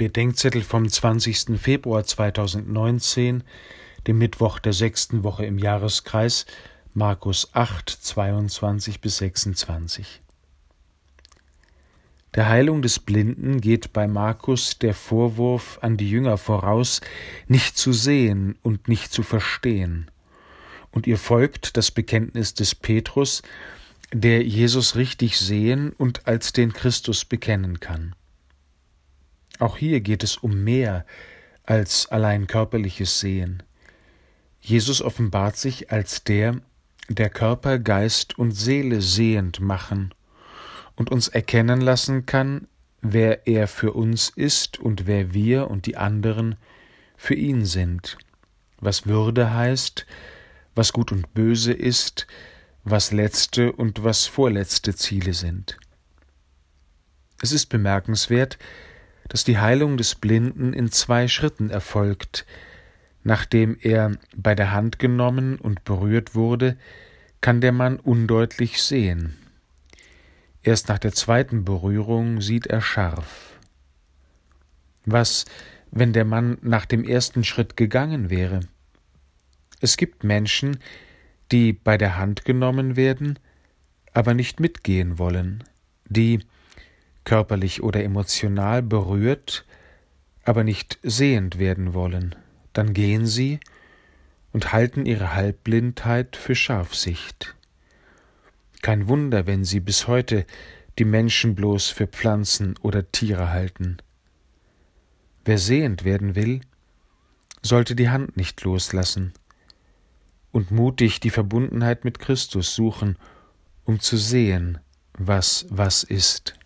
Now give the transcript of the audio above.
Bedenkzettel vom 20. Februar 2019, dem Mittwoch der sechsten Woche im Jahreskreis, Markus 8, 22 bis 26. Der Heilung des Blinden geht bei Markus der Vorwurf an die Jünger voraus, nicht zu sehen und nicht zu verstehen. Und ihr folgt das Bekenntnis des Petrus, der Jesus richtig sehen und als den Christus bekennen kann. Auch hier geht es um mehr als allein körperliches Sehen. Jesus offenbart sich als der, der Körper, Geist und Seele sehend machen und uns erkennen lassen kann, wer er für uns ist und wer wir und die anderen für ihn sind, was Würde heißt, was gut und böse ist, was letzte und was vorletzte Ziele sind. Es ist bemerkenswert, dass die Heilung des Blinden in zwei Schritten erfolgt. Nachdem er bei der Hand genommen und berührt wurde, kann der Mann undeutlich sehen. Erst nach der zweiten Berührung sieht er scharf. Was, wenn der Mann nach dem ersten Schritt gegangen wäre? Es gibt Menschen, die bei der Hand genommen werden, aber nicht mitgehen wollen, die, körperlich oder emotional berührt, aber nicht sehend werden wollen, dann gehen sie und halten ihre Halbblindheit für Scharfsicht. Kein Wunder, wenn sie bis heute die Menschen bloß für Pflanzen oder Tiere halten. Wer sehend werden will, sollte die Hand nicht loslassen und mutig die Verbundenheit mit Christus suchen, um zu sehen, was was ist.